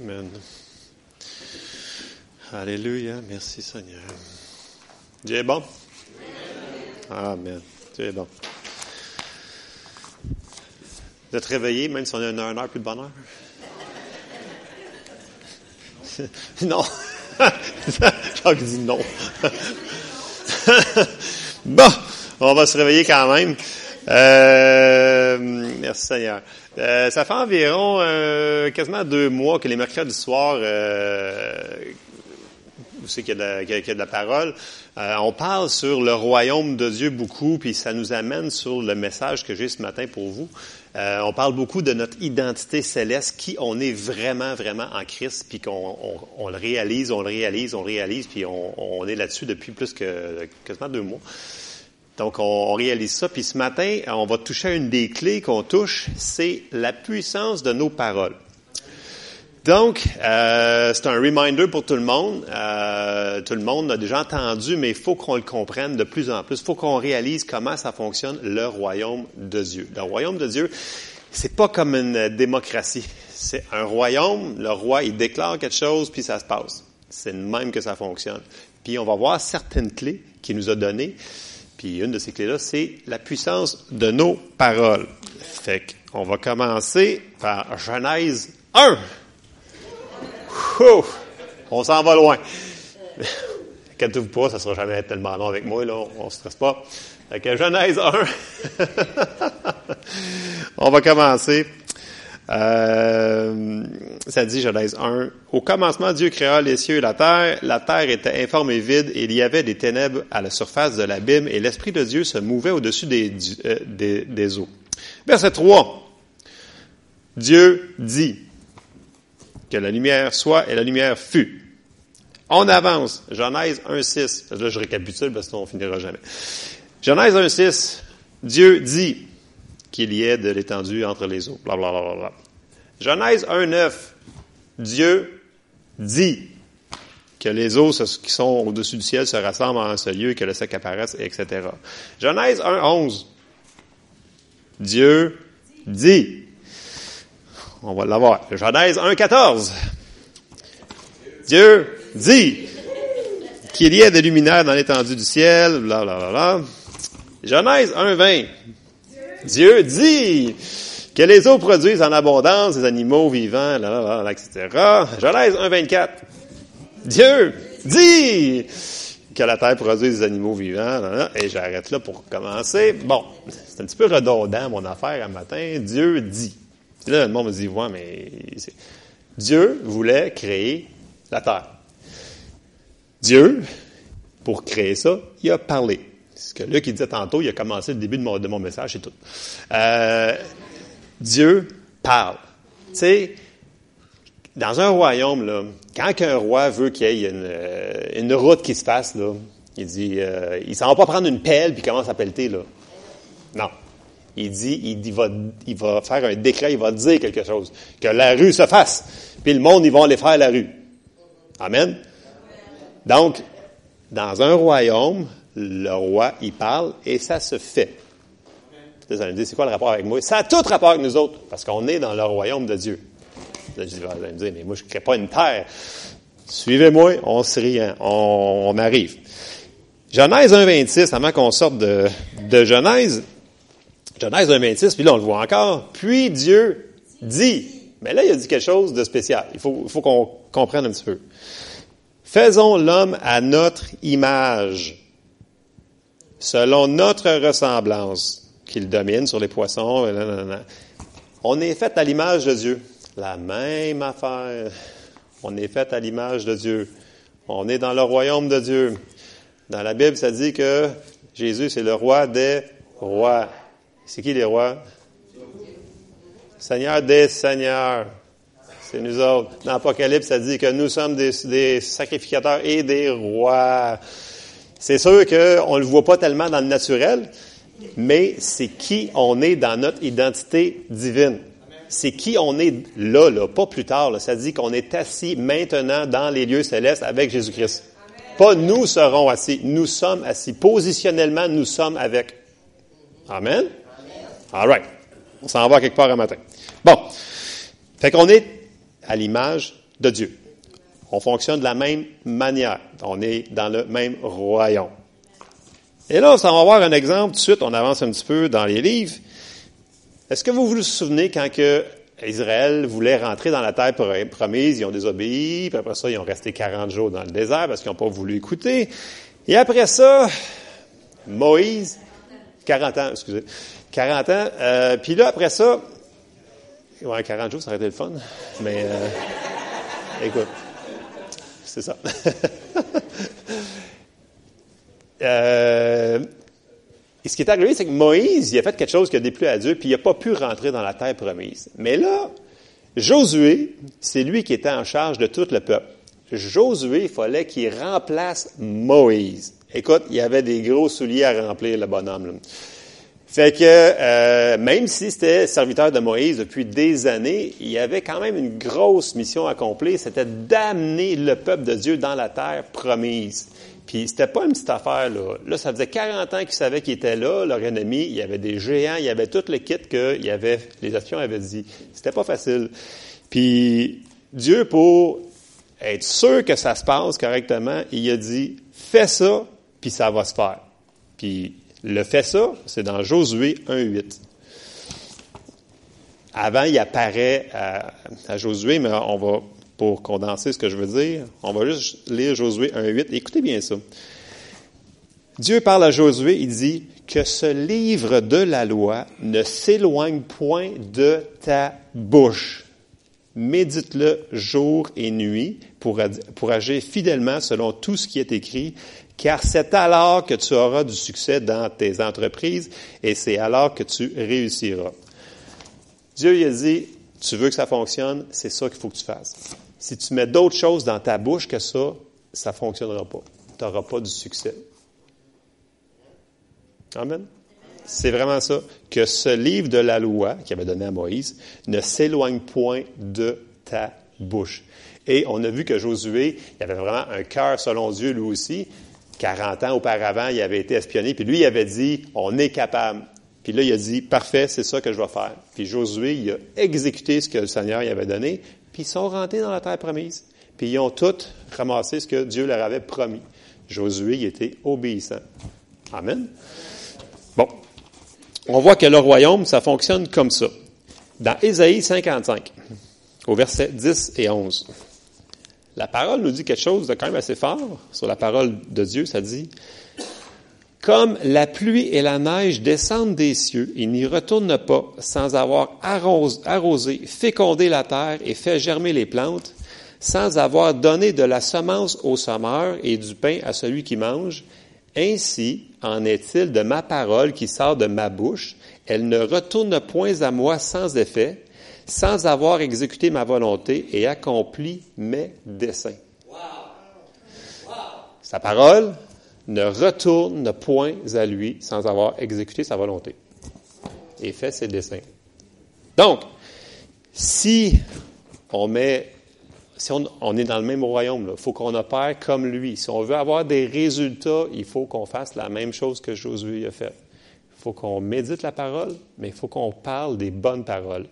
Amen. Alléluia. Merci Seigneur. Dieu est bon. Amen. Dieu est bon. Vous êtes réveillé, même si on a une heure, plus de bonheur? non. Jacques dit non. bon, on va se réveiller quand même. Euh, merci Seigneur. Euh, ça fait environ euh, quasiment deux mois que les mercredis soirs, euh, vous savez qu'il y, a de la parole, euh, on parle sur le royaume de Dieu beaucoup, puis ça nous amène sur le message que j'ai ce matin pour vous. On parle beaucoup de notre identité céleste, qui on est vraiment, vraiment en Christ, puis qu'on on, le réalise, on le réalise, on le réalise, puis on, on est là-dessus depuis plus que quasiment deux mois. Donc, on, réalise ça. Puis ce matin, on va toucher à une des clés qu'on touche, c'est la puissance de nos paroles. Donc, euh, c'est un reminder pour tout le monde. Euh, tout le monde a déjà entendu, mais il faut qu'on le comprenne de plus en plus. Il faut qu'on réalise comment ça fonctionne le royaume de Dieu. Le royaume de Dieu, c'est pas comme une démocratie. C'est un royaume. Le roi, il déclare quelque chose, puis ça se passe. C'est le même que ça fonctionne. Puis on va voir certaines clés qu'il nous a données. Puis une de ces clés-là, c'est la puissance de nos paroles. Fait qu'on va commencer par Genèse 1. on s'en va loin. Inquiétez-vous pas, ça sera jamais tellement long avec moi, là, on ne stresse pas. Fait que Genèse 1. on va commencer euh, ça dit, Genèse 1, Au commencement, Dieu créa les cieux et la terre. La terre était informe et vide, et il y avait des ténèbres à la surface de l'abîme, et l'Esprit de Dieu se mouvait au-dessus des, euh, des, eaux. Verset 3. Dieu dit que la lumière soit, et la lumière fut. On avance. Genèse 1.6. Là, je récapitule parce qu'on finira jamais. Genèse 1.6. Dieu dit, qu'il y ait de l'étendue entre les eaux. Bla, bla, bla, bla. Genèse 1.9, Dieu dit que les eaux qui sont au-dessus du ciel se rassemblent en un seul lieu, que le sec apparaisse, etc. Genèse 1.11, Dieu dit. On va l'avoir. Genèse 1.14, Dieu dit qu'il y ait des luminaires dans l'étendue du ciel, bla, bla, bla, bla. Genèse 1.20, Dieu dit que les eaux produisent en abondance des animaux vivants, là, là, etc. Genèse 1.24. Dieu dit que la terre produit des animaux vivants. et j'arrête là pour commencer. Bon, c'est un petit peu redondant mon affaire un matin. Dieu dit. là, le monde me dit, ouais, mais Dieu voulait créer la terre. Dieu, pour créer ça, il a parlé ce que Luc il disait tantôt, il a commencé le début de mon, de mon message, c'est tout. Euh, Dieu parle. Tu sais, dans un royaume, là, quand un roi veut qu'il y ait une, euh, une, route qui se fasse, là, il dit, euh, il s'en va pas prendre une pelle puis commence à pelleter, là. Non. Il dit, il, va, il va faire un décret, il va dire quelque chose. Que la rue se fasse. Puis le monde, ils vont aller faire la rue. Amen. Donc, dans un royaume, le roi, il parle et ça se fait. Vous allez me dire, c'est quoi le rapport avec moi? Ça a tout rapport avec nous autres, parce qu'on est dans le royaume de Dieu. Je vous allez me dire, mais moi, je ne crée pas une terre. Suivez-moi, on se rien, on, arrive. Genèse 1.26, avant qu'on sorte de, de Genèse, Genèse 1.26, puis là, on le voit encore. Puis Dieu dit, mais là, il a dit quelque chose de spécial. Il faut, faut qu'on comprenne un petit peu. Faisons l'homme à notre image selon notre ressemblance, qu'il domine sur les poissons. On est fait à l'image de Dieu. La même affaire. On est fait à l'image de Dieu. On est dans le royaume de Dieu. Dans la Bible, ça dit que Jésus, c'est le roi des rois. C'est qui les rois? Seigneur des seigneurs. C'est nous autres. Dans l'Apocalypse, ça dit que nous sommes des, des sacrificateurs et des rois. C'est sûr qu'on ne le voit pas tellement dans le naturel, mais c'est qui on est dans notre identité divine. C'est qui on est là, là, pas plus tard. Ça dit qu'on est assis maintenant dans les lieux célestes avec Jésus-Christ. Pas nous serons assis, nous sommes assis. Positionnellement, nous sommes avec. Amen? All right. On s'en va quelque part un matin. Bon. Fait qu'on est à l'image de Dieu. On fonctionne de la même manière. On est dans le même royaume. Et là, on va voir un exemple tout de suite. On avance un petit peu dans les livres. Est-ce que vous vous souvenez quand Israël voulait rentrer dans la terre promise, ils ont désobéi, puis après ça, ils ont resté 40 jours dans le désert parce qu'ils n'ont pas voulu écouter. Et après ça, Moïse, 40 ans, excusez, 40 ans, euh, puis là, après ça, ouais, 40 jours, ça aurait été le fun, mais euh, écoute, c'est ça. euh, et ce qui est arrivé, c'est que Moïse, il a fait quelque chose qui a déplu à Dieu, puis il n'a pas pu rentrer dans la terre promise. Mais là, Josué, c'est lui qui était en charge de tout le peuple. Josué, il fallait qu'il remplace Moïse. Écoute, il y avait des gros souliers à remplir, le bonhomme. Fait que euh, même si c'était serviteur de Moïse depuis des années, il y avait quand même une grosse mission à accomplir, c'était d'amener le peuple de Dieu dans la terre promise. Puis c'était pas une petite affaire, là. Là, ça faisait 40 ans qu'ils savaient qu'ils étaient là, leur ennemi. Il y avait des géants, il y avait tout le kit que il y avait, les espions avaient dit. C'était pas facile. Puis Dieu, pour être sûr que ça se passe correctement, il a dit, fais ça, puis ça va se faire. Puis le fait ça, c'est dans Josué 1.8. Avant, il apparaît à, Josué, mais on va pour condenser ce que je veux dire, on va juste lire Josué 1.8. Écoutez bien ça. Dieu parle à Josué, il dit que ce livre de la loi ne s'éloigne point de ta bouche. Médite-le jour et nuit pour agir fidèlement selon tout ce qui est écrit, car c'est alors que tu auras du succès dans tes entreprises et c'est alors que tu réussiras. Dieu il a dit, tu veux que ça fonctionne, c'est ça qu'il faut que tu fasses. Si tu mets d'autres choses dans ta bouche que ça, ça ne fonctionnera pas. Tu n'auras pas du succès. Amen. C'est vraiment ça. Que ce livre de la loi qu'il avait donné à Moïse ne s'éloigne point de ta bouche. Et on a vu que Josué, il avait vraiment un cœur selon Dieu lui aussi. 40 ans auparavant, il avait été espionné, puis lui, il avait dit, on est capable. Puis là, il a dit, parfait, c'est ça que je vais faire. Puis Josué, il a exécuté ce que le Seigneur lui avait donné, puis ils sont rentrés dans la terre promise. Puis ils ont tous ramassé ce que Dieu leur avait promis. Josué, il était obéissant. Amen. Bon. On voit que le royaume, ça fonctionne comme ça. Dans Ésaïe 55, au verset 10 et 11, la parole nous dit quelque chose de quand même assez fort sur la parole de Dieu. Ça dit, comme la pluie et la neige descendent des cieux et n'y retournent pas sans avoir arrosé, fécondé la terre et fait germer les plantes, sans avoir donné de la semence au sommeur et du pain à celui qui mange, ainsi en est-il de ma parole qui sort de ma bouche. Elle ne retourne point à moi sans effet, sans avoir exécuté ma volonté et accompli mes desseins. Sa parole, ne retourne point à lui sans avoir exécuté sa volonté et fait ses desseins. Donc, si on met, si on, est dans le même royaume, il faut qu'on opère comme lui. Si on veut avoir des résultats, il faut qu'on fasse la même chose que Josué a fait. Il faut qu'on médite la parole, mais il faut qu'on parle des bonnes paroles.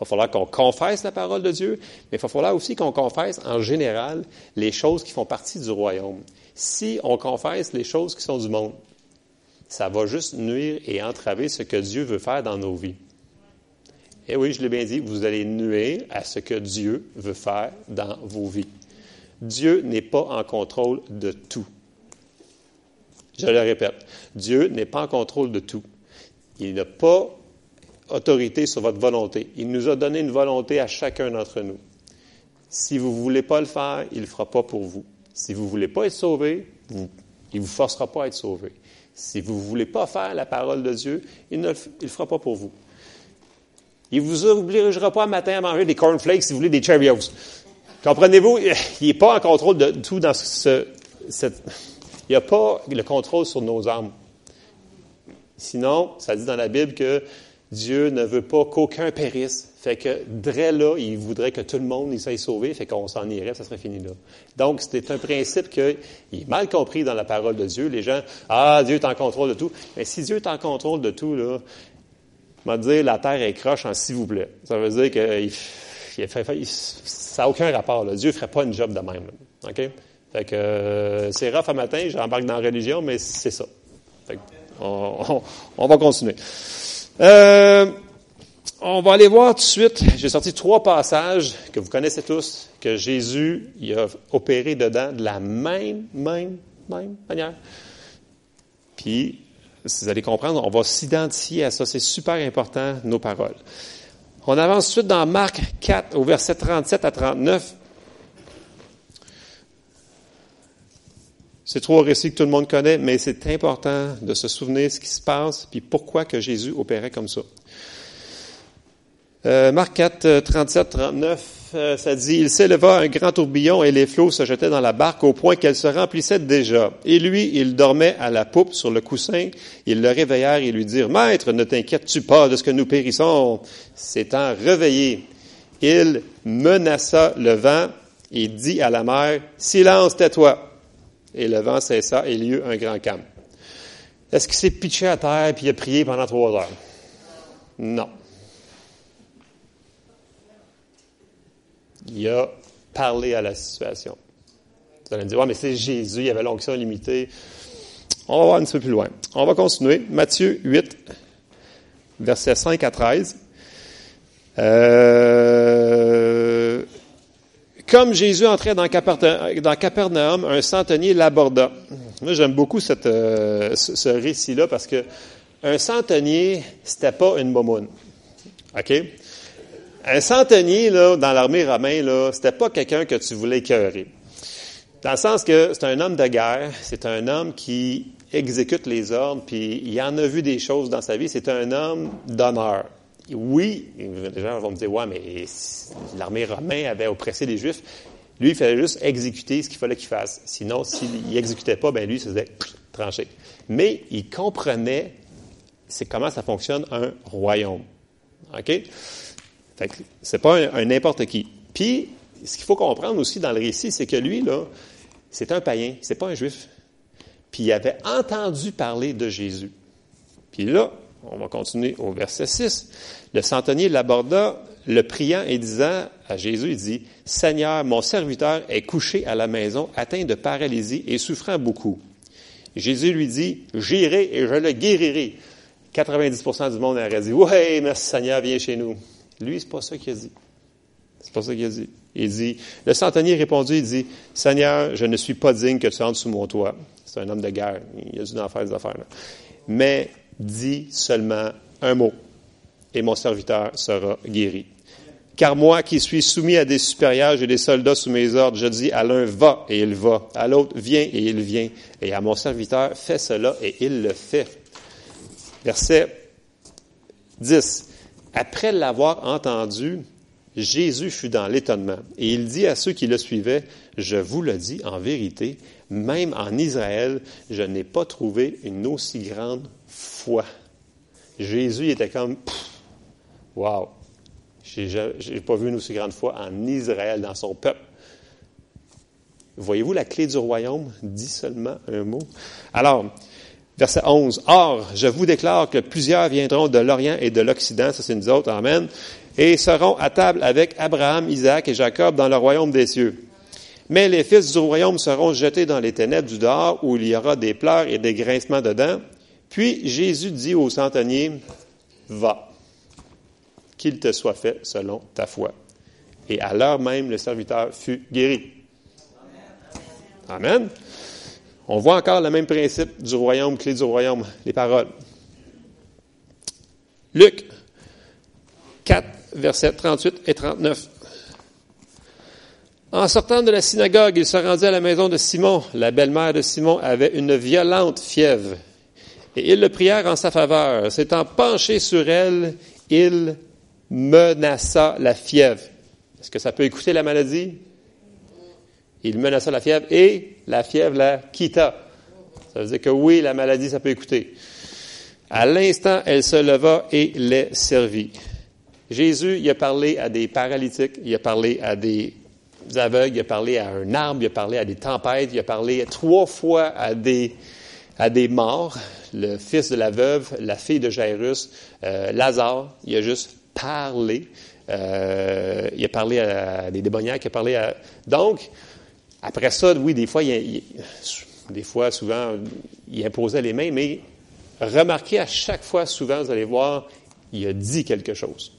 Il va falloir qu'on confesse la parole de Dieu, mais il va falloir aussi qu'on confesse en général les choses qui font partie du royaume si on confesse les choses qui sont du monde, ça va juste nuire et entraver ce que Dieu veut faire dans nos vies. Et eh oui, je l'ai bien dit, vous allez nuire à ce que Dieu veut faire dans vos vies. Dieu n'est pas en contrôle de tout. Je le répète, Dieu n'est pas en contrôle de tout. Il n'a pas autorité sur votre volonté. Il nous a donné une volonté à chacun d'entre nous. Si vous ne voulez pas le faire, il ne le fera pas pour vous. Si vous ne voulez pas être sauvé, il ne vous forcera pas à être sauvé. Si vous ne voulez pas faire la parole de Dieu, il ne le fera pas pour vous. Il ne vous obligera pas matin à manger des cornflakes si vous voulez des Cheerios. Comprenez-vous? Il n'est pas en contrôle de tout dans ce. Il a pas le contrôle sur nos âmes. Sinon, ça dit dans la Bible que Dieu ne veut pas qu'aucun périsse. Fait que, dès là, il voudrait que tout le monde soit sauvé, fait qu'on s'en irait, ça serait fini là. Donc, c'est un principe qui est mal compris dans la parole de Dieu. Les gens, ah, Dieu est en contrôle de tout. Mais si Dieu est en contrôle de tout, là, va dire, la terre est croche en s'il vous plaît. Ça veut dire qu'il ça n'a aucun rapport. Dieu ne ferait pas une job de même. OK? Fait que euh, c'est rough à matin, j'embarque dans la religion, mais c'est ça. on, va continuer. Euh, on va aller voir tout de suite. J'ai sorti trois passages que vous connaissez tous, que Jésus il a opéré dedans de la même, même, même manière. Puis, vous allez comprendre, on va s'identifier à ça. C'est super important, nos paroles. On avance tout de suite dans Marc 4, au verset 37 à 39. C'est trois récits que tout le monde connaît, mais c'est important de se souvenir ce qui se passe, puis pourquoi que Jésus opérait comme ça. Euh, Marc 4, 37, 39, ça dit, il s'éleva un grand tourbillon et les flots se jetaient dans la barque au point qu'elle se remplissait déjà. Et lui, il dormait à la poupe sur le coussin. Ils le réveillèrent et lui dirent, Maître, ne t'inquiètes-tu pas de ce que nous périssons? S'étant réveillé, il menaça le vent et dit à la mer, Silence, tais-toi. Et le vent cessa et il y eut un grand calme. Est-ce qu'il s'est pitché à terre et il a prié pendant trois heures? Non. Il a parlé à la situation. Vous allez me dire, ouais, mais c'est Jésus, il avait l'onction limitée. On va voir un petit peu plus loin. On va continuer. Matthieu 8, versets 5 à 13. Euh, comme Jésus entrait dans Capernaum, un centenier l'aborda. Moi, j'aime beaucoup euh, ce récit-là parce que un centenier, c'était pas une momoune. OK? Un centenier, là, dans l'armée romaine, là, c'était pas quelqu'un que tu voulais écœurer. Dans le sens que c'est un homme de guerre, c'est un homme qui exécute les ordres, puis il en a vu des choses dans sa vie. C'est un homme d'honneur oui, les gens vont me dire, ouais, mais l'armée romaine avait oppressé les Juifs. Lui, il fallait juste exécuter ce qu'il fallait qu'il fasse. Sinon, s'il n'exécutait pas, ben lui, il se faisait trancher. Mais il comprenait c'est comment ça fonctionne un royaume. OK? Fait que c'est pas un n'importe qui. Puis, ce qu'il faut comprendre aussi dans le récit, c'est que lui, là, c'est un païen, c'est pas un juif. Puis il avait entendu parler de Jésus. Puis là, on va continuer au verset 6. Le centenier l'aborda, le priant et disant à Jésus, il dit, Seigneur, mon serviteur est couché à la maison, atteint de paralysie et souffrant beaucoup. Jésus lui dit, j'irai et je le guérirai. 90% du monde aurait dit, ouais, merci Seigneur, viens chez nous. Lui, c'est pas ça qu'il a dit. C'est pas ça qu'il a dit. Il dit, le centenier répondit, il dit, Seigneur, je ne suis pas digne que tu entres sous mon toit. C'est un homme de guerre. Il a dû en faire des affaires. Mais dis seulement un mot et mon serviteur sera guéri. Car moi qui suis soumis à des supérieurs, j'ai des soldats sous mes ordres, je dis à l'un va et il va, à l'autre viens et il vient, et à mon serviteur fais cela et il le fait. Verset 10. Après l'avoir entendu, Jésus fut dans l'étonnement et il dit à ceux qui le suivaient, je vous le dis en vérité, même en Israël, je n'ai pas trouvé une aussi grande foi. Jésus était comme, wow, j'ai pas vu une aussi grande foi en Israël, dans son peuple. Voyez-vous la clé du royaume? Dit seulement un mot. Alors, verset 11. Or, je vous déclare que plusieurs viendront de l'Orient et de l'Occident, ça c'est nous autres, Amen, et seront à table avec Abraham, Isaac et Jacob dans le royaume des cieux. Mais les fils du royaume seront jetés dans les ténèbres du dehors, où il y aura des pleurs et des grincements dedans. Puis Jésus dit au centenier, va, qu'il te soit fait selon ta foi. Et à l'heure même, le serviteur fut guéri. Amen. On voit encore le même principe du royaume, clé du royaume, les paroles. Luc 4, versets 38 et 39. En sortant de la synagogue, il se rendit à la maison de Simon. La belle-mère de Simon avait une violente fièvre et ils le prièrent en sa faveur. S'étant penché sur elle, il menaça la fièvre. Est-ce que ça peut écouter la maladie? Il menaça la fièvre et la fièvre la quitta. Ça veut dire que oui, la maladie, ça peut écouter. À l'instant, elle se leva et les servit. Jésus, il a parlé à des paralytiques, il a parlé à des aveugles, il a parlé à un arbre, il a parlé à des tempêtes, il a parlé trois fois à des, à des morts le fils de la veuve, la fille de Jairus, euh, Lazare, il a juste parlé. Euh, il a parlé à des démoniaques, il a parlé à... Donc, après ça, oui, des fois, des fois, souvent, il imposait les mains, mais remarquez à chaque fois, souvent, vous allez voir, il a dit quelque chose.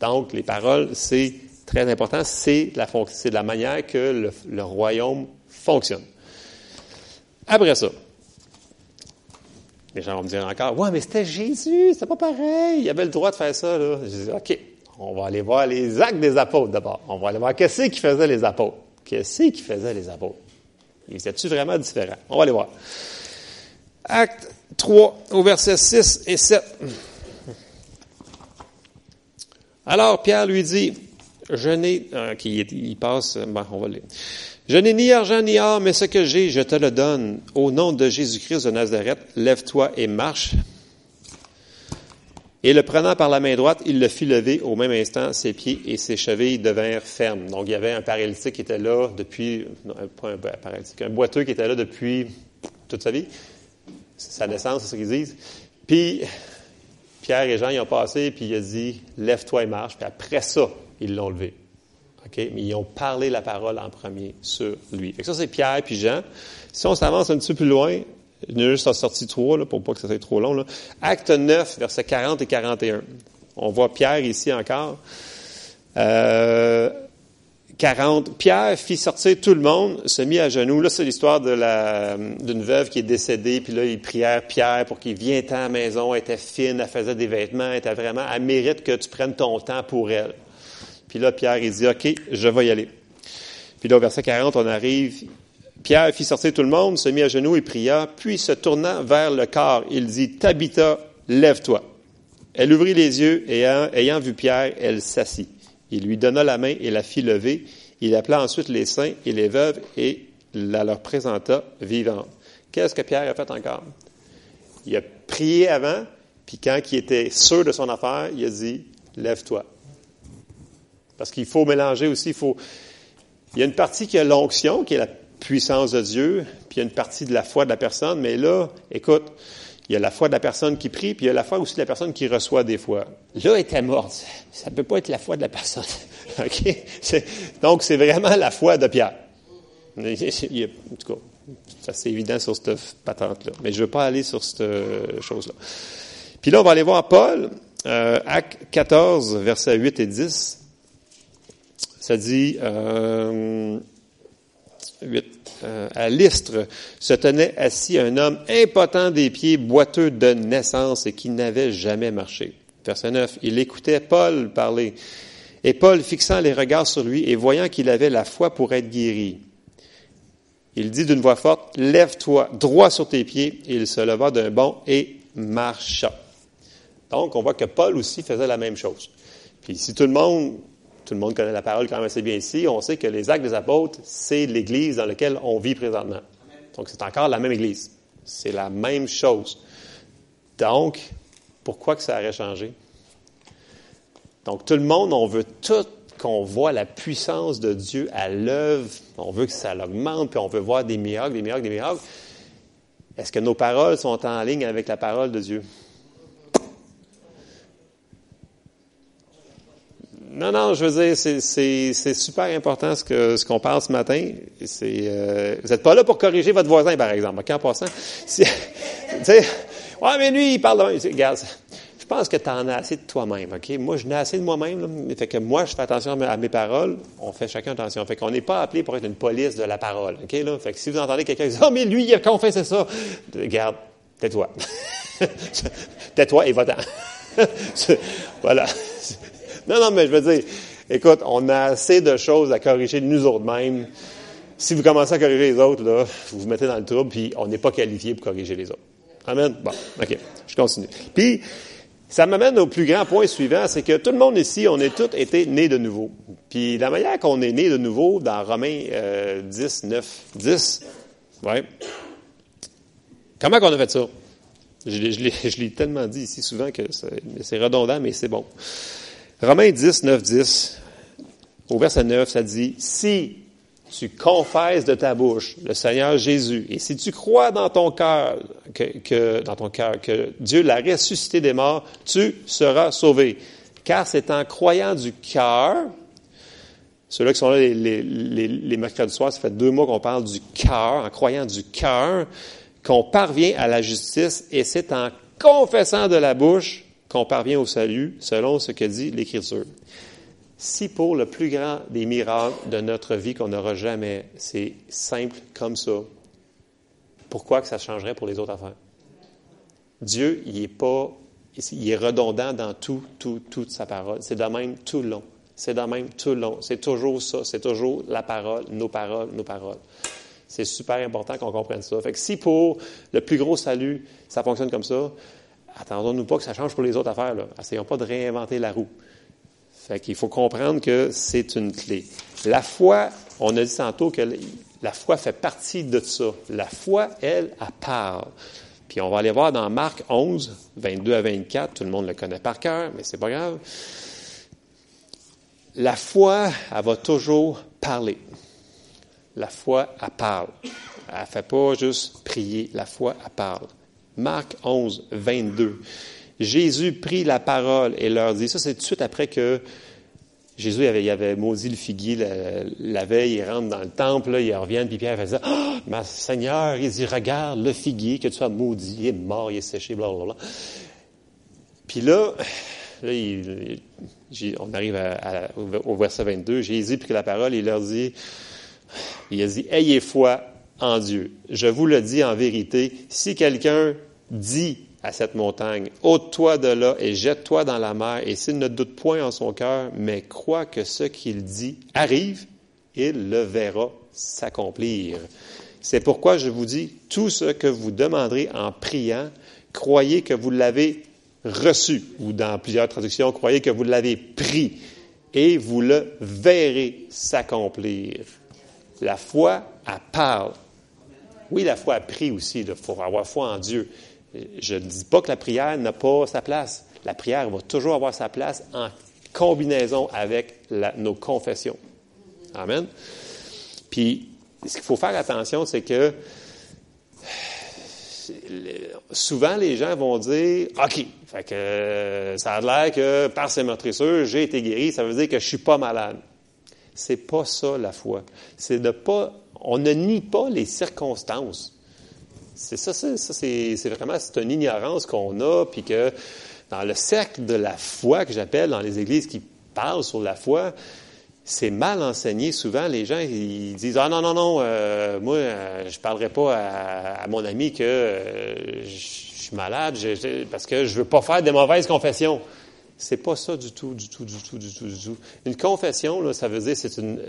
Donc, les paroles, c'est très important, c'est la, la manière que le, royaume fonctionne. Après ça, les gens vont me dire encore, ouais, mais c'était Jésus, c'est pas pareil, il avait le droit de faire ça. Là. Je dis, OK, on va aller voir les actes des apôtres d'abord. On va aller voir qu'est-ce qu'ils faisaient les apôtres. Qu'est-ce qu'ils faisaient les apôtres? Ils étaient-tu vraiment différents? On va aller voir. Acte 3, au verset 6 et 7. Alors Pierre lui dit, je n'ai, euh, il passe, ben, on va lire. Je n'ai ni argent ni or, mais ce que j'ai, je te le donne. Au nom de Jésus-Christ de Nazareth, lève-toi et marche. Et le prenant par la main droite, il le fit lever au même instant, ses pieds et ses chevilles devinrent fermes. Donc, il y avait un paralytique qui était là depuis, non, pas un paralytique, un boiteux qui était là depuis toute sa vie. Sa naissance, c'est ce qu'ils disent. Puis, Pierre et Jean, ils ont passé, puis il a dit, lève-toi et marche. Puis après ça, ils l'ont levé. Mais ils ont parlé la parole en premier sur lui. ça, c'est Pierre puis Jean. Si on s'avance un petit peu plus loin, il y a juste en sortie 3, là, pour pas que ça soit trop long. Acte 9, versets 40 et 41. On voit Pierre ici encore. Euh, 40. Pierre fit sortir tout le monde, se mit à genoux. Là, c'est l'histoire de la, d'une veuve qui est décédée, puis là, ils prièrent Pierre pour qu'il vienne à la maison, elle était fine, elle faisait des vêtements, elle était vraiment, elle mérite que tu prennes ton temps pour elle. Puis là, Pierre, il dit, OK, je vais y aller. Puis là, au verset 40, on arrive, Pierre fit sortir tout le monde, se mit à genoux et pria, puis se tournant vers le corps, il dit, Tabitha, lève-toi. Elle ouvrit les yeux et ayant vu Pierre, elle s'assit. Il lui donna la main et la fit lever. Il appela ensuite les saints et les veuves et la leur présenta vivante. Qu'est-ce que Pierre a fait encore? Il a prié avant, puis quand il était sûr de son affaire, il a dit, lève-toi. Parce qu'il faut mélanger aussi, il faut, il y a une partie qui a l'onction, qui est la puissance de Dieu, puis il y a une partie de la foi de la personne, mais là, écoute, il y a la foi de la personne qui prie, puis il y a la foi aussi de la personne qui reçoit des fois. Là, elle était morte. Ça ne peut pas être la foi de la personne. OK? Donc, c'est vraiment la foi de Pierre. en tout cas, c'est évident sur cette patente-là. Mais je ne veux pas aller sur cette chose-là. Puis là, on va aller voir Paul, euh, Acte 14, versets 8 et 10. Ça dit, euh, 8, euh, à l'Istre se tenait assis un homme impotent des pieds, boiteux de naissance et qui n'avait jamais marché. Verset 9, il écoutait Paul parler. Et Paul, fixant les regards sur lui et voyant qu'il avait la foi pour être guéri, il dit d'une voix forte, Lève-toi droit sur tes pieds. Et il se leva d'un bond et marcha. Donc, on voit que Paul aussi faisait la même chose. Puis si tout le monde tout le monde connaît la parole quand même assez bien ici. On sait que les actes des apôtres, c'est l'Église dans laquelle on vit présentement. Donc, c'est encore la même Église. C'est la même chose. Donc, pourquoi que ça aurait changé? Donc, tout le monde, on veut tout qu'on voit la puissance de Dieu à l'œuvre. On veut que ça l'augmente, puis on veut voir des miracles, des miracles, des miracles. Est-ce que nos paroles sont en ligne avec la parole de Dieu? Non, non, je veux dire, c'est super important ce que ce qu'on parle ce matin. C'est euh, vous n'êtes pas là pour corriger votre voisin, par exemple. en passant, ouais, mais lui, il parle de. Regarde, je pense que tu en as assez de toi-même, OK? Moi, je n'ai assez de moi-même. Fait que moi, je fais attention à mes paroles. On fait chacun attention. Fait qu'on n'est pas appelé pour être une police de la parole, OK? Là? Fait que si vous entendez quelqu'un dire, oh, mais lui, il a confessé ça, regarde, tais-toi. tais-toi et va-t'en. voilà. Non, non, mais je veux dire, écoute, on a assez de choses à corriger nous autres mêmes. Si vous commencez à corriger les autres, là, vous vous mettez dans le trouble, puis on n'est pas qualifié pour corriger les autres. Amen? Bon, OK, je continue. Puis, ça m'amène au plus grand point suivant, c'est que tout le monde ici, on est tous été nés de nouveau. Puis la manière qu'on est né de nouveau, dans Romains 10, 9, 10, ouais. Comment qu'on a fait ça? Je l'ai tellement dit ici souvent que c'est redondant, mais c'est bon. Romains 10, 9, 10, au verset 9, ça dit, si tu confesses de ta bouche le Seigneur Jésus, et si tu crois dans ton cœur que, dans ton cœur que Dieu l'a ressuscité des morts, tu seras sauvé. Car c'est en croyant du cœur, ceux-là qui sont là les, les, les, les mercredis soirs, ça fait deux mois qu'on parle du cœur, en croyant du cœur, qu'on parvient à la justice, et c'est en confessant de la bouche qu'on parvient au salut, selon ce que dit l'Écriture. Si pour le plus grand des miracles de notre vie qu'on n'aura jamais, c'est simple comme ça, pourquoi que ça changerait pour les autres affaires? Dieu, il est pas, il est redondant dans tout, tout, toute sa parole. C'est de même tout long. C'est de même tout long. C'est toujours ça. C'est toujours la parole, nos paroles, nos paroles. C'est super important qu'on comprenne ça. Fait que si pour le plus gros salut, ça fonctionne comme ça, attendons-nous pas que ça change pour les autres affaires. Essayons pas de réinventer la roue. Fait qu'il faut comprendre que c'est une clé. La foi, on a dit tantôt que la foi fait partie de ça. La foi, elle, elle parle. Puis on va aller voir dans Marc 11, 22 à 24. Tout le monde le connaît par cœur, mais c'est pas grave. La foi, elle va toujours parler. La foi, elle parle. Elle fait pas juste prier. La foi, elle parle. Marc 11, 22. Jésus prit la parole et leur dit, ça c'est tout de suite après que Jésus avait, maudit le figuier la, veille, il rentre dans le temple, il revient, puis Pierre fait ça, ah, ma Seigneur, il dit, regarde le figuier que tu as maudit, il est mort, il est séché, blablabla. Puis là, là on arrive au verset 22, Jésus prit la parole et il leur dit, il dit, ayez foi en Dieu. Je vous le dis en vérité, si quelqu'un dit à cette montagne, ôte-toi de là et jette-toi dans la mer, et s'il ne doute point en son cœur, mais croit que ce qu'il dit arrive, il le verra s'accomplir. C'est pourquoi je vous dis, tout ce que vous demanderez en priant, croyez que vous l'avez reçu, ou dans plusieurs traductions, croyez que vous l'avez pris, et vous le verrez s'accomplir. La foi, elle parle. Oui, la foi a pris aussi, il faut avoir foi en Dieu. Je ne dis pas que la prière n'a pas sa place. La prière va toujours avoir sa place en combinaison avec nos confessions. Amen. Puis, ce qu'il faut faire attention, c'est que souvent les gens vont dire OK, fait que ça a l'air que par ces meurtrissures, j'ai été guéri, ça veut dire que je suis pas malade. C'est pas ça la foi. C'est de pas on ne nie pas les circonstances. C'est ça, ça, c'est, vraiment c'est une ignorance qu'on a, puis que dans le cercle de la foi que j'appelle dans les églises qui parlent sur la foi, c'est mal enseigné. Souvent, les gens ils disent ah non non non, euh, moi euh, je parlerai pas à, mon ami que euh, je suis malade parce que je veux pas faire des mauvaises confessions. C'est pas ça du tout, du tout, du tout, du tout, du tout. Une confession, là, ça veut dire, c'est une,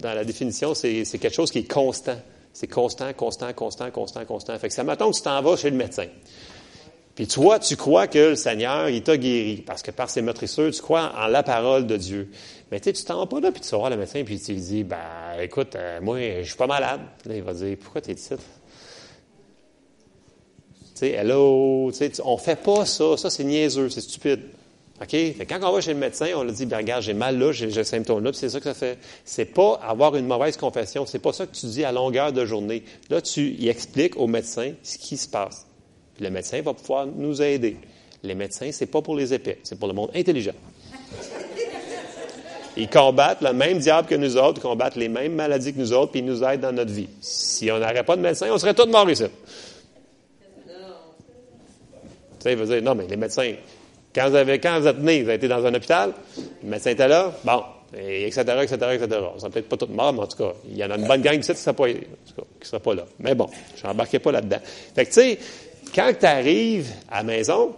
dans la définition, c'est quelque chose qui est constant. C'est constant, constant, constant, constant, constant. Fait que ça m'attend que tu t'en vas chez le médecin. Puis toi, tu crois que le Seigneur, il t'a guéri, parce que par ses meurtrissures, tu crois en la parole de Dieu. Mais tu sais, tu t'en vas pas là, puis tu vas voir le médecin, puis tu lui dis, ben, écoute, euh, moi, je suis pas malade. Là, il va dire, pourquoi tu es ici? Tu sais, hello, tu sais, on fait pas ça. Ça, c'est niaiseux, c'est stupide. OK? quand on va chez le médecin, on lui dit, ben, regarde, j'ai mal là, j'ai ce symptôme-là, c'est ça que ça fait. C'est pas avoir une mauvaise confession. C'est pas ça que tu dis à longueur de journée. Là, tu y expliques au médecin ce qui se passe. le médecin va pouvoir nous aider. Les médecins, c'est pas pour les épais, c'est pour le monde intelligent. Ils combattent le même diable que nous autres, ils combattent les mêmes maladies que nous autres, puis ils nous aident dans notre vie. Si on n'aurait pas de médecin, on serait tous morts ici. Tu sais, il veut dire, non, mais les médecins, quand vous, avez, quand vous êtes né, vous avez été dans un hôpital, le médecin était là, bon, et etc., etc., etc. On ne peut-être pas tous morts, mais en tout cas, il y en a une bonne gang ici qui ne sera, sera, pas là. Mais bon, je n'embarquais pas là-dedans. Fait que, tu sais, quand tu arrives à la maison,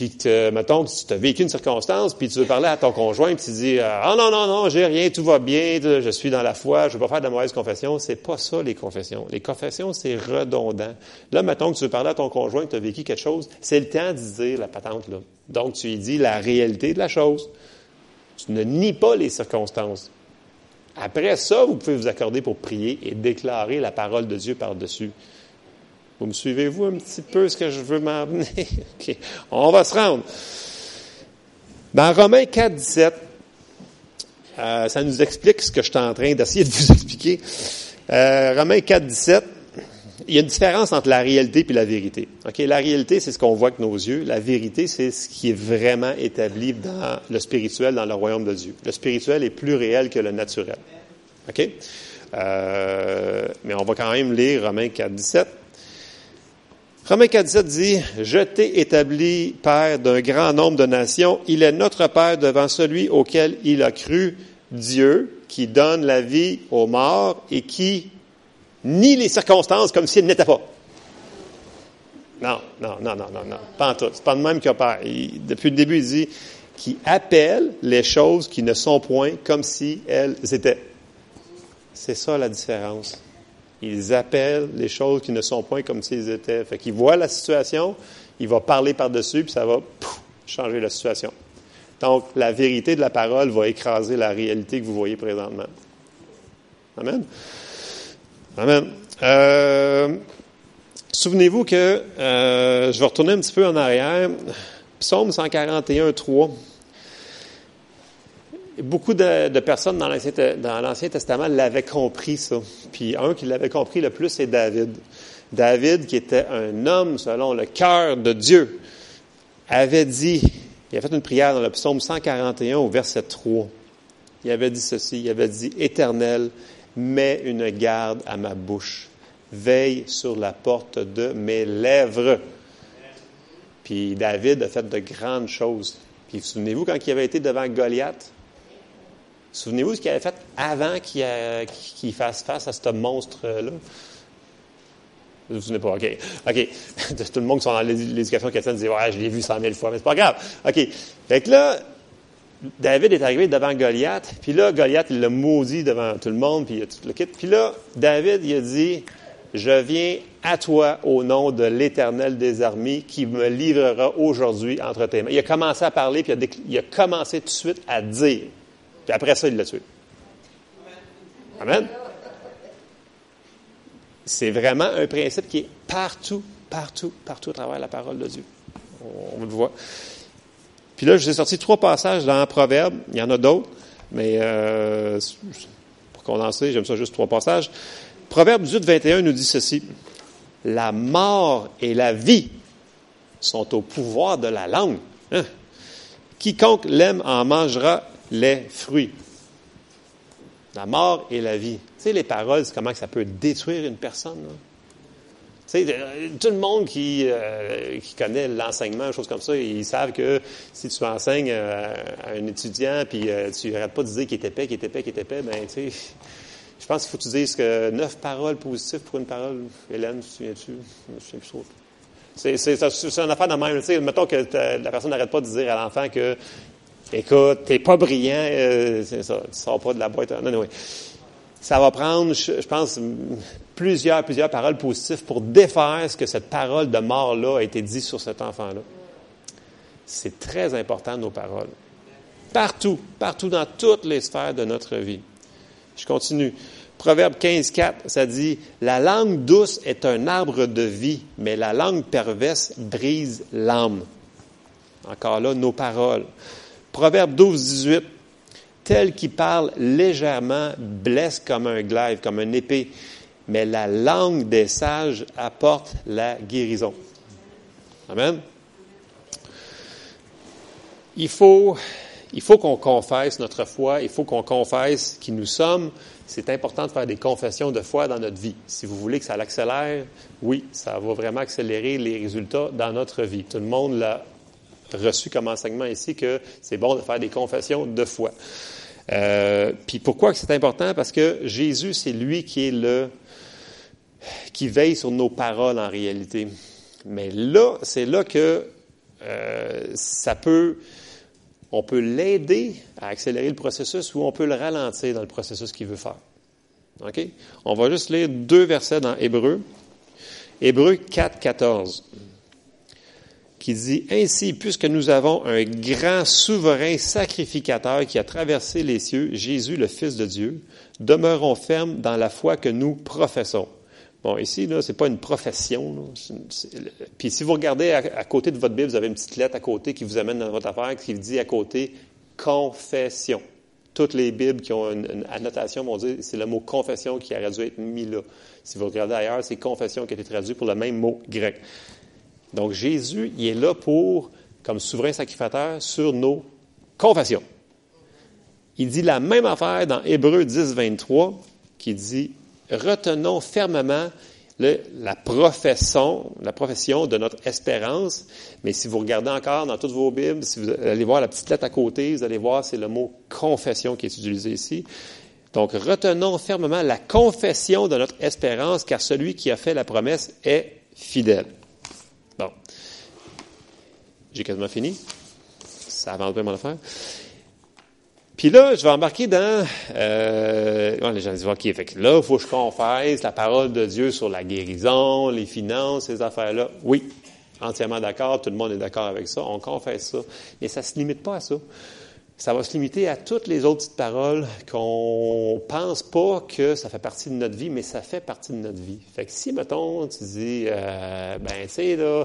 puis que, mettons, tu as vécu une circonstance, puis tu veux parler à ton conjoint, puis tu dis Ah non, non, non, j'ai rien, tout va bien, je suis dans la foi, je ne veux pas faire de mauvaise confession. C'est pas ça, les confessions. Les confessions, c'est redondant. Là, mettons que tu veux parler à ton conjoint, que tu as vécu quelque chose, c'est le temps de dire la patente, là. Donc, tu lui dis la réalité de la chose. Tu ne nies pas les circonstances. Après ça, vous pouvez vous accorder pour prier et déclarer la parole de Dieu par-dessus. Vous me suivez-vous un petit peu ce que je veux m'emmener? OK. On va se rendre. Dans Romains 4, 17, euh, ça nous explique ce que je suis en train d'essayer de vous expliquer. Euh, Romains 4, 17, il y a une différence entre la réalité et la vérité. Ok, La réalité, c'est ce qu'on voit avec nos yeux. La vérité, c'est ce qui est vraiment établi dans le spirituel, dans le royaume de Dieu. Le spirituel est plus réel que le naturel. OK? Euh, mais on va quand même lire Romains 4, 17. Romains 4, 17 dit, Je t'ai établi Père d'un grand nombre de nations. Il est notre Père devant celui auquel il a cru, Dieu, qui donne la vie aux morts et qui nie les circonstances comme s'il n'était pas. Non, non, non, non, non, non. Pas en tout. C'est pas le même qu'il Père. depuis le début, il dit qui appelle les choses qui ne sont point comme si elles étaient. C'est ça la différence. Ils appellent les choses qui ne sont point comme s'ils étaient. Fait qu'il voit la situation, il va parler par-dessus, puis ça va changer la situation. Donc, la vérité de la parole va écraser la réalité que vous voyez présentement. Amen. Amen. Euh, souvenez-vous que, euh, je vais retourner un petit peu en arrière, Psaume 141, 3 beaucoup de, personnes dans l'Ancien Testament l'avaient compris, ça. Puis un qui l'avait compris le plus, c'est David. David, qui était un homme selon le cœur de Dieu, avait dit, il a fait une prière dans le psaume 141 au verset 3. Il avait dit ceci, il avait dit, Éternel, mets une garde à ma bouche, veille sur la porte de mes lèvres. Puis David a fait de grandes choses. Puis souvenez-vous quand il avait été devant Goliath, Souvenez-vous ce qu'il avait fait avant qu'il fasse face à ce monstre-là? Vous vous souvenez pas? OK. OK. Tout le monde qui sont dans l'éducation chrétienne dit Ouais, je l'ai vu cent mille fois, mais c'est pas grave. OK. Fait que là, David est arrivé devant Goliath, puis là, Goliath, il l'a maudit devant tout le monde, puis il a tout le kit. Puis là, David, il a dit Je viens à toi au nom de l'Éternel des armées qui me livrera aujourd'hui entre tes mains. Il a commencé à parler, puis il a commencé tout de suite à dire après ça, il l'a tué. Amen. C'est vraiment un principe qui est partout, partout, partout à travers la parole de Dieu. On, le voit. Puis là, je vous ai sorti trois passages dans Proverbe. Il y en a d'autres, mais euh, pour condenser, j'aime ça juste trois passages. Proverbe 18, 21 nous dit ceci. La mort et la vie sont au pouvoir de la langue. Hein? Quiconque l'aime en mangera les fruits. La mort et la vie. Tu sais, les paroles, comment ça peut détruire une personne. Tu sais, euh, tout le monde qui, euh, qui connaît l'enseignement, choses comme ça, ils savent que si tu enseignes euh, à un étudiant, puis tu n'arrêtes pas de dire qu'il est épais, qu'il est épais, qu'il est épais, ben tu sais, je pense qu'il faut que tu dises que neuf paroles positives pour une parole. Hélène, tu te souviens-tu? Je me souviens plus trop. C'est, c'est, c'est une affaire de même. Tu sais, mettons que la personne n'arrête pas de dire à l'enfant que Écoute, t'es pas brillant, euh, ça, tu sors pas de la boîte. Non, non, oui. Ça va prendre, je, pense, plusieurs, plusieurs paroles positives pour défaire ce que cette parole de mort-là a été dit sur cet enfant-là. C'est très important, nos paroles. Partout, partout dans toutes les sphères de notre vie. Je continue. Proverbe 15, 4, ça dit, La langue douce est un arbre de vie, mais la langue perverse brise l'âme. Encore là, nos paroles. Proverbe 12, 18. Tel qui parle légèrement blesse comme un glaive, comme une épée, mais la langue des sages apporte la guérison. Amen. Il faut, il faut qu'on confesse notre foi, il faut qu'on confesse qui nous sommes. C'est important de faire des confessions de foi dans notre vie. Si vous voulez que ça l'accélère, oui, ça va vraiment accélérer les résultats dans notre vie. Tout le monde l'a reçu comme enseignement ici que c'est bon de faire des confessions de foi. Euh, puis pourquoi c'est important? Parce que Jésus, c'est lui qui est le qui veille sur nos paroles en réalité. Mais là, c'est là que euh, ça peut, on peut l'aider à accélérer le processus ou on peut le ralentir dans le processus qu'il veut faire. OK? On va juste lire deux versets dans Hébreu. Hébreu 4, 14 qui dit Ainsi, puisque nous avons un grand souverain sacrificateur qui a traversé les cieux, Jésus, le Fils de Dieu, demeurons fermes dans la foi que nous professons. Bon, ici, là, c'est pas une profession. Puis si vous regardez à, côté de votre Bible, vous avez une petite lettre à côté qui vous amène dans votre affaire qui dit à côté confession. toutes les Bibles qui ont une, annotation vont dire c'est le mot confession qui aurait dû être mis là. Si vous regardez ailleurs, c'est confession qui a été traduit pour le même mot grec. Donc Jésus, il est là pour, comme souverain sacrificateur, sur nos confessions. Il dit la même affaire dans Hébreu 10, 23, qui dit Retenons fermement la profession, la profession de notre espérance. Mais si vous regardez encore dans toutes vos Bibles, si vous allez voir la petite lettre à côté, vous allez voir, c'est le mot confession qui est utilisé ici. Donc, retenons fermement la confession de notre espérance, car celui qui a fait la promesse est fidèle. J'ai quasiment fini. Ça avance mon affaire. Puis là, je vais embarquer dans... Euh, les gens disent, OK, fait que là, il faut que je confesse la parole de Dieu sur la guérison, les finances, ces affaires-là. Oui, entièrement d'accord, tout le monde est d'accord avec ça, on confesse ça. Mais ça ne se limite pas à ça ça va se limiter à toutes les autres petites paroles qu'on pense pas que ça fait partie de notre vie, mais ça fait partie de notre vie. Fait que si, mettons, tu dis, euh, ben, tu sais, là,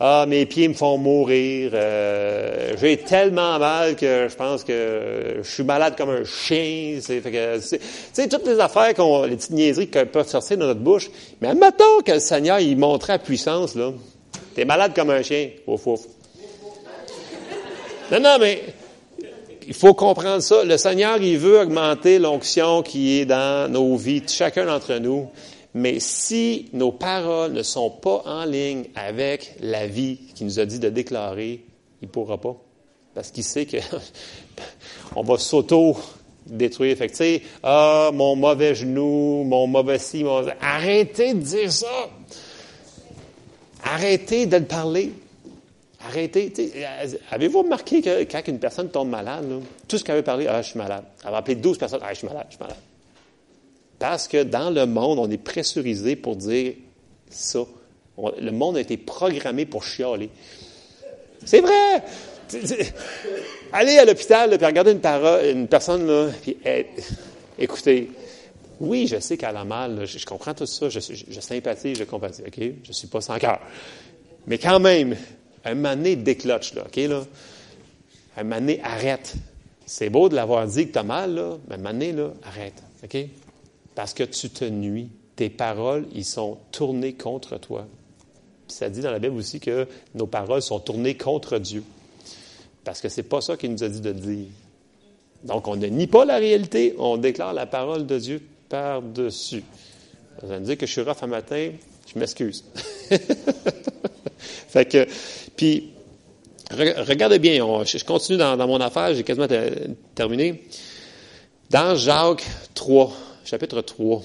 ah, mes pieds me font mourir, euh, j'ai tellement mal que je pense que je suis malade comme un chien, fait que, tu sais, toutes les affaires, qu'on, les petites niaiseries qui peuvent sortir de notre bouche, mais mettons que le Seigneur, il montrait la puissance, là. T'es malade comme un chien, ouf, ouf. Non, non, mais il faut comprendre ça. Le Seigneur, il veut augmenter l'onction qui est dans nos vies, chacun d'entre nous. Mais si nos paroles ne sont pas en ligne avec la vie qu'il nous a dit de déclarer, il ne pourra pas. Parce qu'il sait que on va s'auto-détruire. Fait que, ah, mon mauvais genou, mon mauvais ci, mon... Arrêtez de dire ça! Arrêtez de le parler. Arrêtez. Avez-vous remarqué que quand une personne tombe malade, tout ce qu'elle veut parler, ah, je suis malade. Elle va appeler 12 personnes, ah, je suis malade, je suis malade. Parce que dans le monde, on est pressurisé pour dire ça. le monde a été programmé pour chialer. C'est vrai! Allez à l'hôpital, puis regardez une, une personne, là, puis écoutez, oui, je sais qu'elle a mal, je, comprends tout ça, je, je, sympathise, je compatis, OK? Je ne suis pas sans cœur. Mais quand même, un mané décloche, là, OK, là? Un mané arrête. C'est beau de l'avoir dit que tu as mal, là, mais un mané, là, arrête, OK? Parce que tu te nuis. Tes paroles, ils sont tournées contre toi. Ça dit dans la Bible aussi que nos paroles sont tournées contre Dieu. Parce que c'est pas ça qu'il nous a dit de dire. Donc, on ne nie pas la réalité, on déclare la parole de Dieu par-dessus. Vous allez me dire que je suis rough un matin, je m'excuse. fait que, puis, regardez bien, je continue dans, mon affaire, j'ai quasiment terminé. Dans Jacques 3, chapitre 3,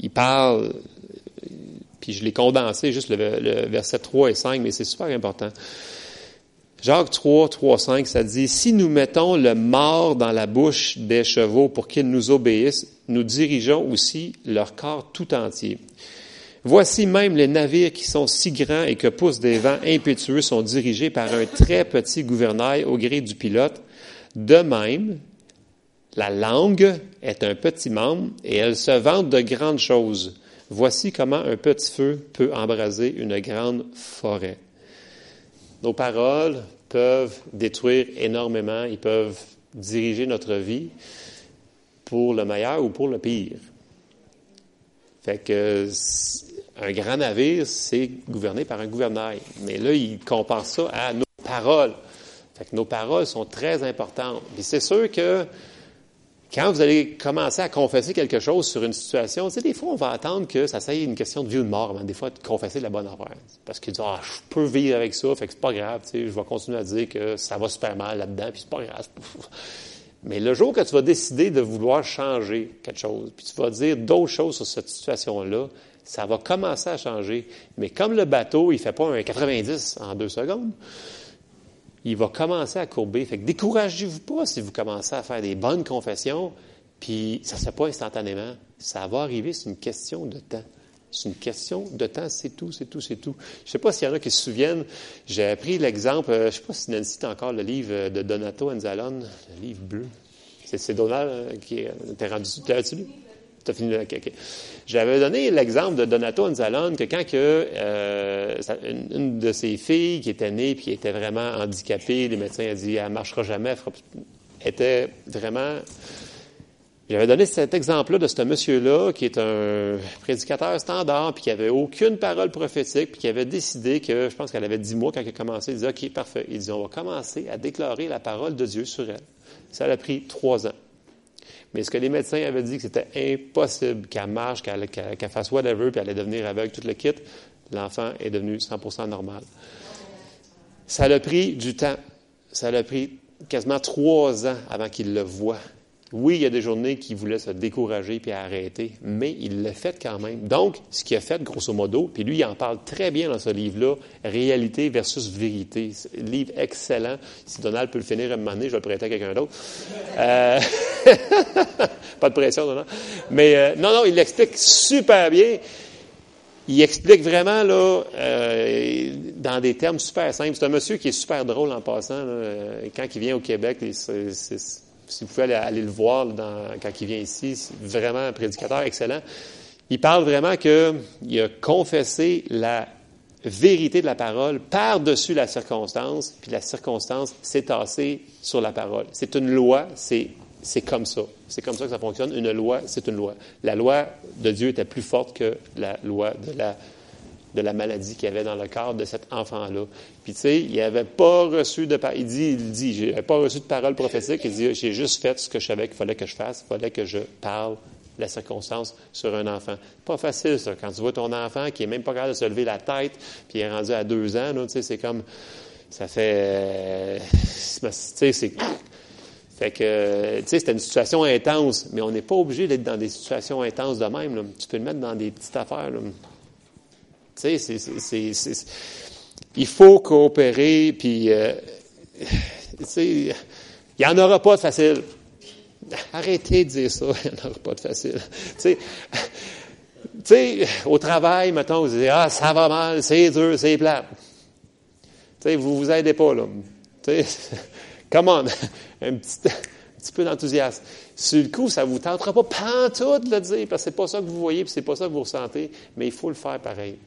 il parle, puis je l'ai condensé, juste le, le, verset 3 et 5, mais c'est super important. Jacques 3, 3, 5, ça dit, Si nous mettons le mort dans la bouche des chevaux pour qu'ils nous obéissent, nous dirigeons aussi leur corps tout entier. Voici même les navires qui sont si grands et que poussent des vents impétueux sont dirigés par un très petit gouvernail au gré du pilote. De même, la langue est un petit membre et elle se vante de grandes choses. Voici comment un petit feu peut embraser une grande forêt. Nos paroles peuvent détruire énormément, ils peuvent diriger notre vie pour le meilleur ou pour le pire. Fait un grand navire, c'est gouverné par un gouvernail. Mais là, il compare ça à nos paroles. Fait que nos paroles sont très importantes. Puis c'est sûr que quand vous allez commencer à confesser quelque chose sur une situation, des fois, on va attendre que ça soit une question de vie ou de mort avant des fois de confesser la bonne affaire. Parce qu'il dit, ah, je peux vivre avec ça, fait que c'est pas grave, tu sais, je vais continuer à dire que ça va super mal là-dedans, puis c'est pas grave. Mais le jour que tu vas décider de vouloir changer quelque chose, puis tu vas dire d'autres choses sur cette situation-là, ça va commencer à changer. Mais comme le bateau, il ne fait pas un 90 en deux secondes, il va commencer à courber. Fait que découragez-vous pas si vous commencez à faire des bonnes confessions, puis ça ne se fait pas instantanément. Ça va arriver, c'est une question de temps. C'est une question de temps, c'est tout, c'est tout, c'est tout. Je ne sais pas s'il y en a qui se souviennent, j'ai appris l'exemple, euh, je ne sais pas si Nancy a encore le livre de Donato Anzalone, le livre bleu. C'est Donald euh, qui est, rendu, l'as-tu lu? J'avais donné l'exemple de Donato Anzalone que quand euh, une, de ses filles qui était née puis qui était vraiment handicapée, les médecins ont dit elle marchera jamais, était vraiment j'avais donné cet exemple-là de ce monsieur-là qui est un prédicateur standard, puis qui avait aucune parole prophétique, puis qui avait décidé que, je pense qu'elle avait dix mois quand il a commencé, il dit, OK, parfait. Il dit, on va commencer à déclarer la parole de Dieu sur elle. Ça a pris trois ans. Mais ce que les médecins avaient dit que c'était impossible qu'elle marche, qu'elle fasse whatever, puis elle allait devenir aveugle, tout le kit, l'enfant est devenu 100% normal. Ça a pris du temps. Ça a pris quasiment trois ans avant qu'il le voie. Oui, il y a des journées qui voulaient se décourager puis arrêter, mais il l'a fait quand même. Donc, ce qu'il a fait, grosso modo, puis lui, il en parle très bien dans ce livre-là, Réalité versus vérité. Livre excellent. Si Donald peut le finir à un moment donné, je vais le prêter à quelqu'un d'autre. Euh... Pas de pression, Donald. Mais euh, non, non, il l'explique super bien. Il explique vraiment là euh, dans des termes super simples. C'est un monsieur qui est super drôle en passant. Là. Quand il vient au Québec, c'est si vous pouvez aller, le voir quand il vient ici, c'est vraiment un prédicateur excellent. Il parle vraiment qu'il a confessé la vérité de la parole par-dessus la circonstance, puis la circonstance s'est tassée sur la parole. C'est une loi, c'est, c'est comme ça. C'est comme ça que ça fonctionne. Une loi, c'est une loi. La loi de Dieu était plus forte que la loi de la de la maladie qu'il y avait dans le corps de cet enfant-là. Puis tu sais, il n'avait pas reçu de il dit il dit j'ai pas reçu de parole prophétique, il dit j'ai juste fait ce que je savais qu'il fallait que je fasse, il fallait que je parle la circonstance sur un enfant. Pas facile ça quand tu vois ton enfant qui est même pas capable de se lever la tête, puis il est rendu à deux ans, tu sais c'est comme ça fait tu sais c'est fait que, tu sais, c'était une situation intense, mais on n'est pas obligé d'être dans des situations intenses de même. Tu peux le mettre dans des petites affaires. Tu sais, il faut coopérer, puis, euh, tu sais, il n'y en aura pas de facile. Arrêtez de dire ça, il n'y en aura pas de facile. Tu sais, au travail, mettons, vous dites, ah, ça va mal, c'est dur, c'est plat. Tu sais, vous vous aidez pas, là. Tu sais, come on, un petit, un petit peu d'enthousiasme. Sur le coup, ça vous tentera pas pantoute de le dire, parce que c'est pas ça que vous voyez, puis c'est pas ça que vous ressentez, mais il faut le faire pareil.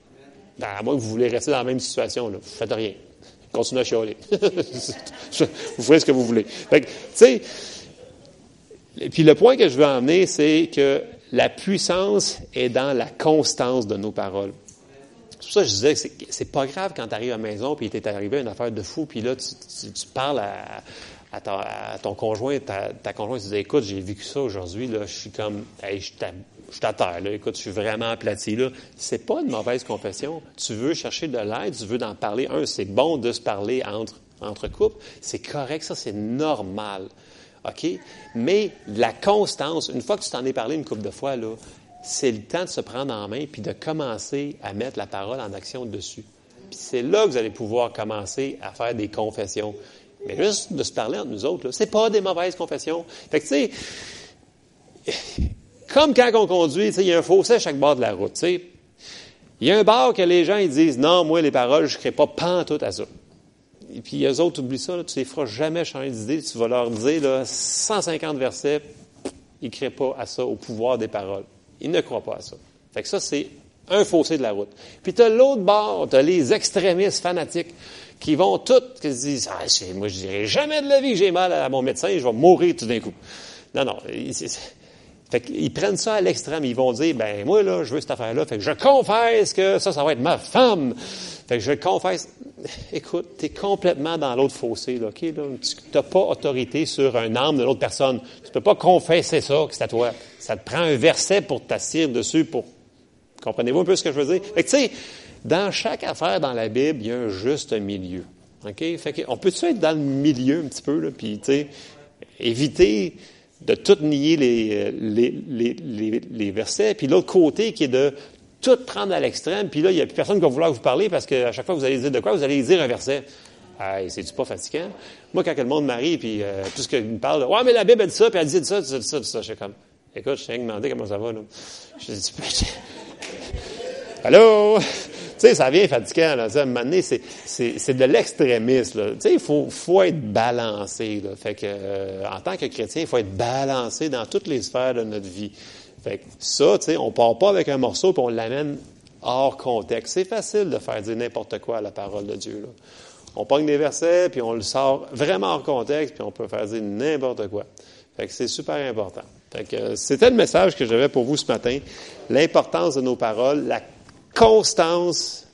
Ben, à moins que vous voulez rester dans la même situation, là. vous faites rien. Continuez à chialer. vous ferez ce que vous voulez. Fait tu sais, puis le point que je veux emmener, c'est que la puissance est dans la constance de nos paroles. C'est pour ça que je disais que c'est pas grave quand tu arrives à la maison, puis il t'est arrivé une affaire de fou, puis là, tu, parles à, à, ton conjoint, ta, ta conjointe, tu dis, écoute, j'ai vécu ça aujourd'hui, là, je suis comme, hey, je je suis là. écoute, je suis vraiment aplati. Là. C'est pas une mauvaise confession. Tu veux chercher de l'aide, tu veux en parler. Un, c'est bon de se parler entre, entre couples. C'est correct, ça, c'est normal. OK? Mais la constance, une fois que tu t'en es parlé une couple de fois, là, c'est le temps de se prendre en main puis de commencer à mettre la parole en action dessus. Puis c'est là que vous allez pouvoir commencer à faire des confessions. Mais juste de se parler entre nous autres, c'est pas des mauvaises confessions. Fait que, tu sais, comme quand on conduit, il y a un fossé à chaque bord de la route. Il y a un bar que les gens ils disent Non, moi, les paroles, je ne crée pas pantoute à ça. Et puis, eux autres, oublie ça, tu ne les feras jamais changer d'idée. Tu vas leur dire là, 150 versets, ils ne créent pas à ça, au pouvoir des paroles. Ils ne croient pas à ça. Fait que ça, c'est un fossé de la route. Puis tu as l'autre bord, tu as les extrémistes fanatiques qui vont toutes, qui se disent ah, Moi, je dirais jamais de la vie que j'ai mal à mon médecin, je vais mourir tout d'un coup. Non, non. Fait qu'ils prennent ça à l'extrême. Ils vont dire, ben moi, là, je veux cette affaire-là. Fait que je confesse que ça, ça va être ma femme. Fait que je confesse. Écoute, tu es complètement dans l'autre fossé. Là, OK? Là, tu pas autorité sur un âme de l'autre personne. Tu ne peux pas confesser ça, que c'est à toi. Ça te prend un verset pour t'assurer dessus. pour Comprenez-vous un peu ce que je veux dire? Fait que, tu sais, dans chaque affaire dans la Bible, il y a un juste milieu. OK? Fait que, on peut-tu être dans le milieu un petit peu, là, puis, tu sais, éviter de tout nier les, versets, puis l'autre côté qui est de tout prendre à l'extrême, puis là, il n'y a plus personne qui va vouloir vous parler parce qu'à chaque fois vous allez dire de quoi, vous allez dire un verset. Hey, c'est-tu pas fatigant? Moi, quand le monde m'arrive, puis euh, tout ce qu'il me parle, ouais, mais la Bible dit ça, puis elle dit ça, ça, ça, ça, je suis comme, écoute, je tiens à demander comment ça va, là? Je dis, allô? Sais, ça vient fatigant, là. À un moment donné, c'est de l'extrémisme, Tu sais, il faut, faut être balancé. Fait que, euh, en tant que chrétien, il faut être balancé dans toutes les sphères de notre vie. Fait que ça, tu sais, on part pas avec un morceau puis on l'amène hors contexte. C'est facile de faire dire n'importe quoi à la parole de Dieu, là. On pogne des versets, puis on le sort vraiment hors contexte, puis on peut faire dire n'importe quoi. Fait que c'est super important. Fait que c'était le message que j'avais pour vous ce matin. L'importance de nos paroles, la constance,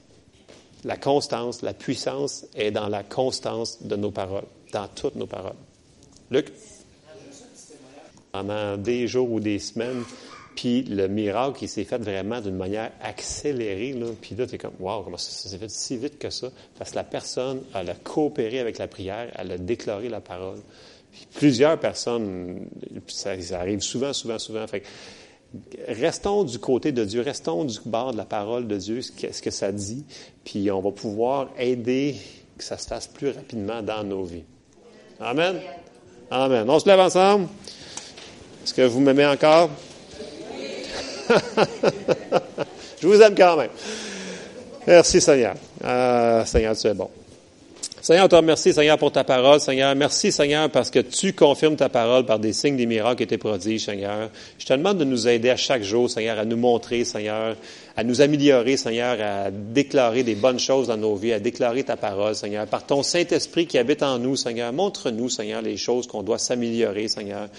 la constance, la puissance est dans la constance de nos paroles, dans toutes nos paroles. Luc? Pendant des jours ou des semaines, puis le miracle, il s'est fait vraiment d'une manière accélérée. Là. Puis là, tu es comme, wow, comment ça, s'est fait si vite que ça? Parce que la personne, elle a coopéré avec la prière, elle a déclaré la parole. Puis plusieurs personnes, ça, arrive souvent, souvent, souvent. Fait restons du côté de Dieu, restons du bord de la parole de Dieu, ce que, ça dit, puis on va pouvoir aider que ça se fasse plus rapidement dans nos vies. Amen. Amen. On se lève ensemble. Est-ce que vous m'aimez encore? Je vous aime quand même. Merci Seigneur. Ah, Seigneur, tu es bon. Seigneur, on te remercie, Seigneur, pour ta parole. Seigneur, merci, Seigneur, parce que tu confirmes ta parole par des signes, des miracles et tes prodiges, Seigneur. Je te demande de nous aider à chaque jour, Seigneur, à nous montrer, Seigneur, à nous améliorer, Seigneur, à déclarer des bonnes choses dans nos vies, à déclarer ta parole, Seigneur. Par ton Saint-Esprit qui habite en nous, Seigneur, montre-nous, Seigneur, les choses qu'on doit s'améliorer, Seigneur.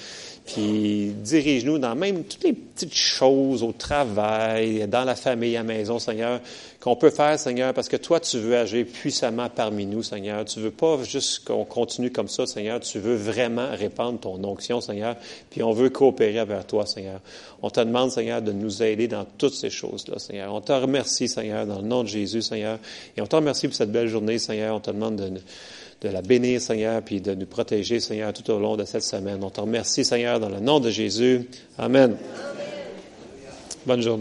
Puis dirige-nous dans même toutes les petites choses au travail, dans la famille, à la maison, Seigneur, qu'on peut faire, Seigneur, parce que toi, tu veux agir puissamment parmi nous, Seigneur. Tu veux pas juste qu'on continue comme ça, Seigneur. Tu veux vraiment répandre ton onction, Seigneur. Puis on veut coopérer avec toi, Seigneur. On te demande, Seigneur, de nous aider dans toutes ces choses-là, Seigneur. On te remercie, Seigneur, dans le nom de Jésus, Seigneur. Et on te remercie pour cette belle journée, Seigneur. On te demande de de la bénir, Seigneur, puis de nous protéger, Seigneur, tout au long de cette semaine. On te remercie, Seigneur, dans le nom de Jésus. Amen. Journée.